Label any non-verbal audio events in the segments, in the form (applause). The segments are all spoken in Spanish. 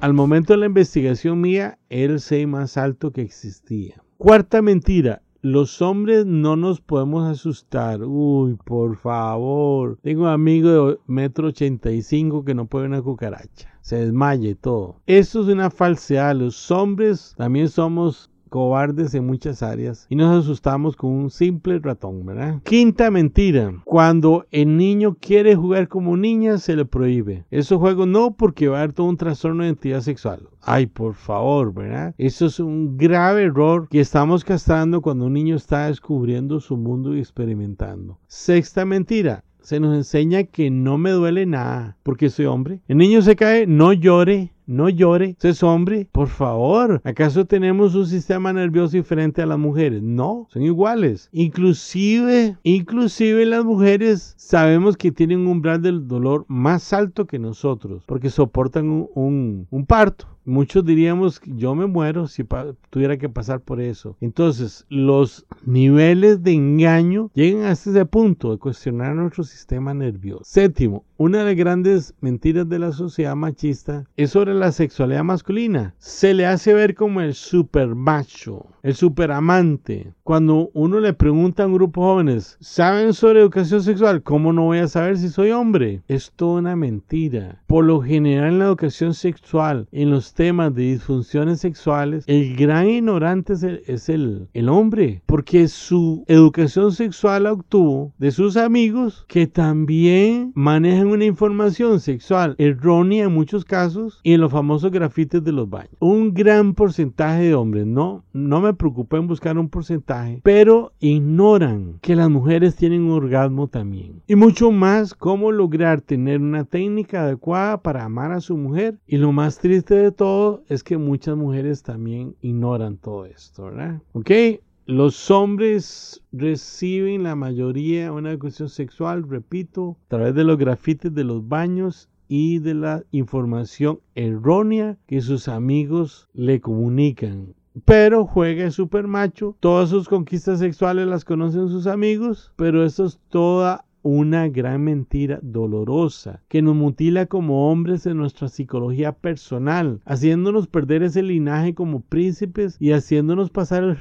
al momento de la investigación mía, era el 6 más alto que existía. Cuarta mentira, los hombres no nos podemos asustar. Uy, por favor. Tengo un amigo de metro 85 que no puede una cucaracha. Se desmaya y todo. Eso es una falsedad. Los hombres también somos cobardes en muchas áreas y nos asustamos con un simple ratón, ¿verdad? Quinta mentira, cuando el niño quiere jugar como niña se le prohíbe. Esos juegos no porque va a haber todo un trastorno de identidad sexual. Ay, por favor, ¿verdad? Eso es un grave error que estamos castrando cuando un niño está descubriendo su mundo y experimentando. Sexta mentira, se nos enseña que no me duele nada porque soy hombre. El niño se cae, no llore, no llore, es hombre, por favor. ¿Acaso tenemos un sistema nervioso diferente a las mujeres? No, son iguales. Inclusive, inclusive las mujeres sabemos que tienen un umbral del dolor más alto que nosotros, porque soportan un, un parto. Muchos diríamos, yo me muero si tuviera que pasar por eso. Entonces, los niveles de engaño llegan hasta ese punto de cuestionar nuestro sistema nervioso. Séptimo, una de las grandes mentiras de la sociedad machista es sobre la sexualidad masculina. Se le hace ver como el super macho, el super amante. Cuando uno le pregunta a un grupo de jóvenes, ¿saben sobre educación sexual? ¿Cómo no voy a saber si soy hombre? Es toda una mentira. Por lo general en la educación sexual, en los temas de disfunciones sexuales, el gran ignorante es el, el hombre, porque su educación sexual la obtuvo de sus amigos que también manejan una información sexual errónea en muchos casos y en los famosos grafites de los baños. Un gran porcentaje de hombres, no, no me preocupa en buscar un porcentaje, pero ignoran que las mujeres tienen un orgasmo también. Y mucho más cómo lograr tener una técnica adecuada para amar a su mujer. Y lo más triste de todo es que muchas mujeres también ignoran todo esto, ¿verdad? ¿Ok? Los hombres reciben la mayoría una educación sexual, repito, a través de los grafites de los baños y de la información errónea que sus amigos le comunican. Pero juega super macho, todas sus conquistas sexuales las conocen sus amigos, pero eso es toda una gran mentira dolorosa que nos mutila como hombres en nuestra psicología personal, haciéndonos perder ese linaje como príncipes y haciéndonos pasar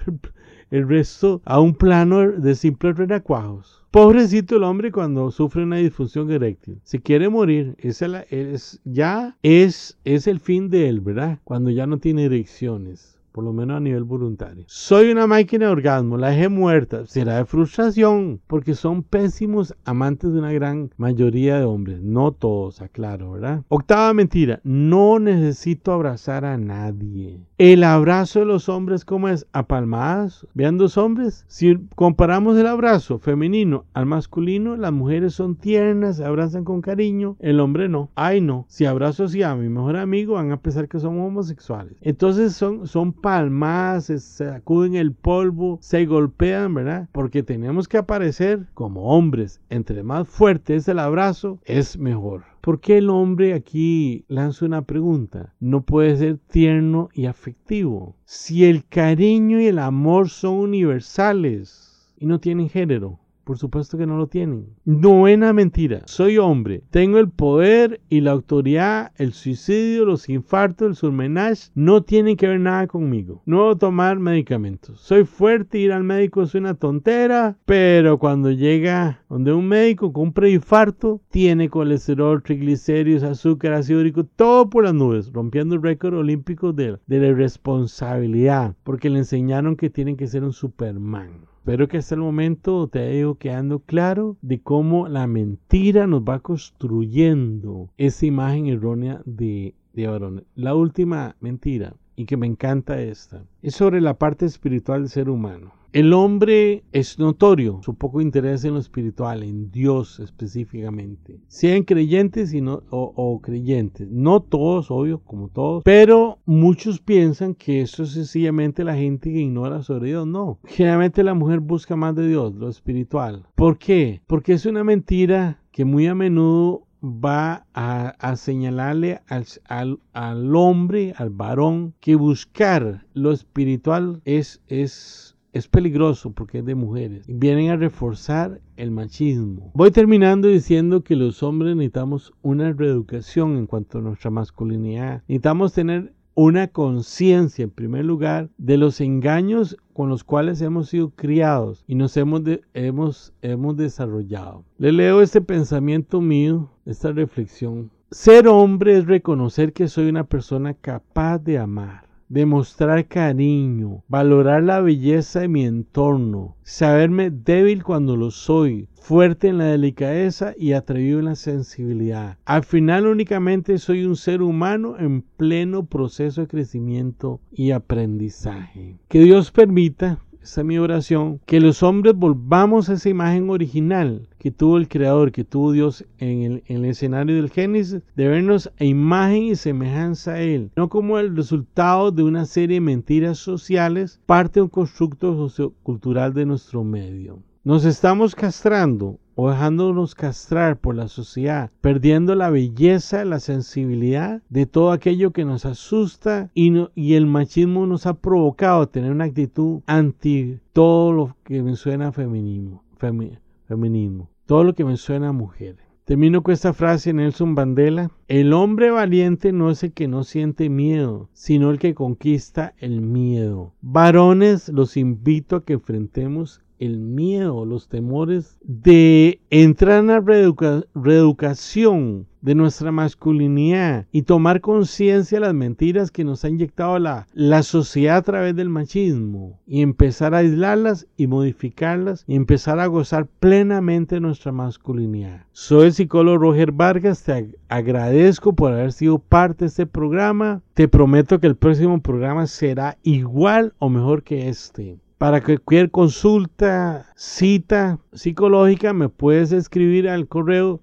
el, (laughs) resto a un plano de simples renacuajos. Pobrecito el hombre cuando sufre una disfunción eréctil. Si quiere morir, es ya es, es el fin de él, ¿verdad? Cuando ya no tiene erecciones por lo menos a nivel voluntario. Soy una máquina de orgasmo, la dejé muerta. Será de frustración, porque son pésimos amantes de una gran mayoría de hombres. No todos, aclaro, ¿verdad? Octava mentira, no necesito abrazar a nadie. El abrazo de los hombres, ¿cómo es? A palmadas. Vean dos hombres. Si comparamos el abrazo femenino al masculino, las mujeres son tiernas, se abrazan con cariño, el hombre no. Ay, no. Si abrazo así a mi mejor amigo, van a pensar que somos homosexuales. Entonces son, son palmadas, se sacuden el polvo, se golpean, ¿verdad? Porque tenemos que aparecer como hombres. Entre más fuerte es el abrazo, es mejor. ¿Por qué el hombre aquí lanza una pregunta? No puede ser tierno y afectivo. Si el cariño y el amor son universales y no tienen género, por supuesto que no lo tienen. Novena mentira. Soy hombre. Tengo el poder y la autoridad. El suicidio, los infartos, el surmenage no tienen que ver nada conmigo. No a tomar medicamentos. Soy fuerte. Ir al médico es una tontera. Pero cuando llega donde un médico con un preinfarto, tiene colesterol, triglicéridos, azúcar, ácido úrico, todo por las nubes, rompiendo el récord olímpico de, de la irresponsabilidad. Porque le enseñaron que tienen que ser un Superman. Espero que hasta el momento te haya quedando claro de cómo la mentira nos va construyendo esa imagen errónea de, de. La última mentira, y que me encanta esta, es sobre la parte espiritual del ser humano. El hombre es notorio su poco interés en lo espiritual, en Dios específicamente. Sean creyentes y no, o, creyentes. No todos, obvio, como todos. Pero muchos piensan que eso es sencillamente la gente que ignora sobre Dios. No. Generalmente la mujer busca más de Dios, lo espiritual. ¿Por qué? Porque es una mentira que muy a menudo va a, señalarle al, al, hombre, al varón, que buscar lo espiritual es, es es peligroso porque es de mujeres. Vienen a reforzar el machismo. Voy terminando diciendo que los hombres necesitamos una reeducación en cuanto a nuestra masculinidad. Necesitamos tener una conciencia, en primer lugar, de los engaños con los cuales hemos sido criados y nos hemos, hemos, hemos desarrollado. Le leo este pensamiento mío, esta reflexión. Ser hombre es reconocer que soy una persona capaz de amar demostrar cariño, valorar la belleza de mi entorno, saberme débil cuando lo soy, fuerte en la delicadeza y atrevido en la sensibilidad. Al final únicamente soy un ser humano en pleno proceso de crecimiento y aprendizaje. Que Dios permita esa es mi oración, que los hombres volvamos a esa imagen original que tuvo el Creador, que tuvo Dios en el, en el, escenario del Génesis, de vernos a imagen y semejanza a Él, no como el resultado de una serie de mentiras sociales, parte de un constructo sociocultural de nuestro medio. Nos estamos castrando o dejándonos castrar por la sociedad, perdiendo la belleza, la sensibilidad de todo aquello que nos asusta y, el machismo nos ha provocado tener una actitud anti todo lo que me suena feminismo, feminismo, todo lo que me suena mujer. Termino con esta frase de Nelson Mandela. El hombre valiente no es el que no siente miedo, sino el que conquista el miedo. Varones, los invito a que enfrentemos el miedo, los temores de entrar en la reeducación de nuestra masculinidad y tomar conciencia de las mentiras que nos ha inyectado la, sociedad a través del machismo y empezar a aislarlas y modificarlas y empezar a gozar plenamente nuestra masculinidad. Soy el psicólogo Roger Vargas, te agradezco por haber sido parte de este programa. Te prometo que el próximo programa será igual o mejor que este. Para cualquier consulta, cita psicológica, me puedes escribir al correo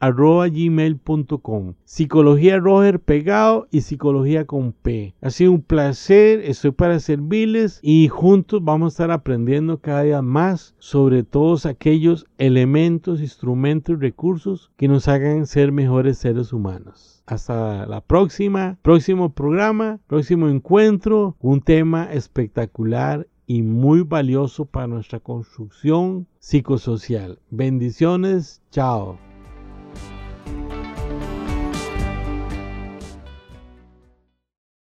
psicologiaroger.gmail.com Psicología Roger pegado y psicología con P. Ha sido un placer, estoy para servirles y juntos vamos a estar aprendiendo cada día más sobre todos aquellos elementos, instrumentos y recursos que nos hagan ser mejores seres humanos. Hasta la próxima, próximo programa, próximo encuentro, un tema espectacular y muy valioso para nuestra construcción psicosocial. Bendiciones, chao.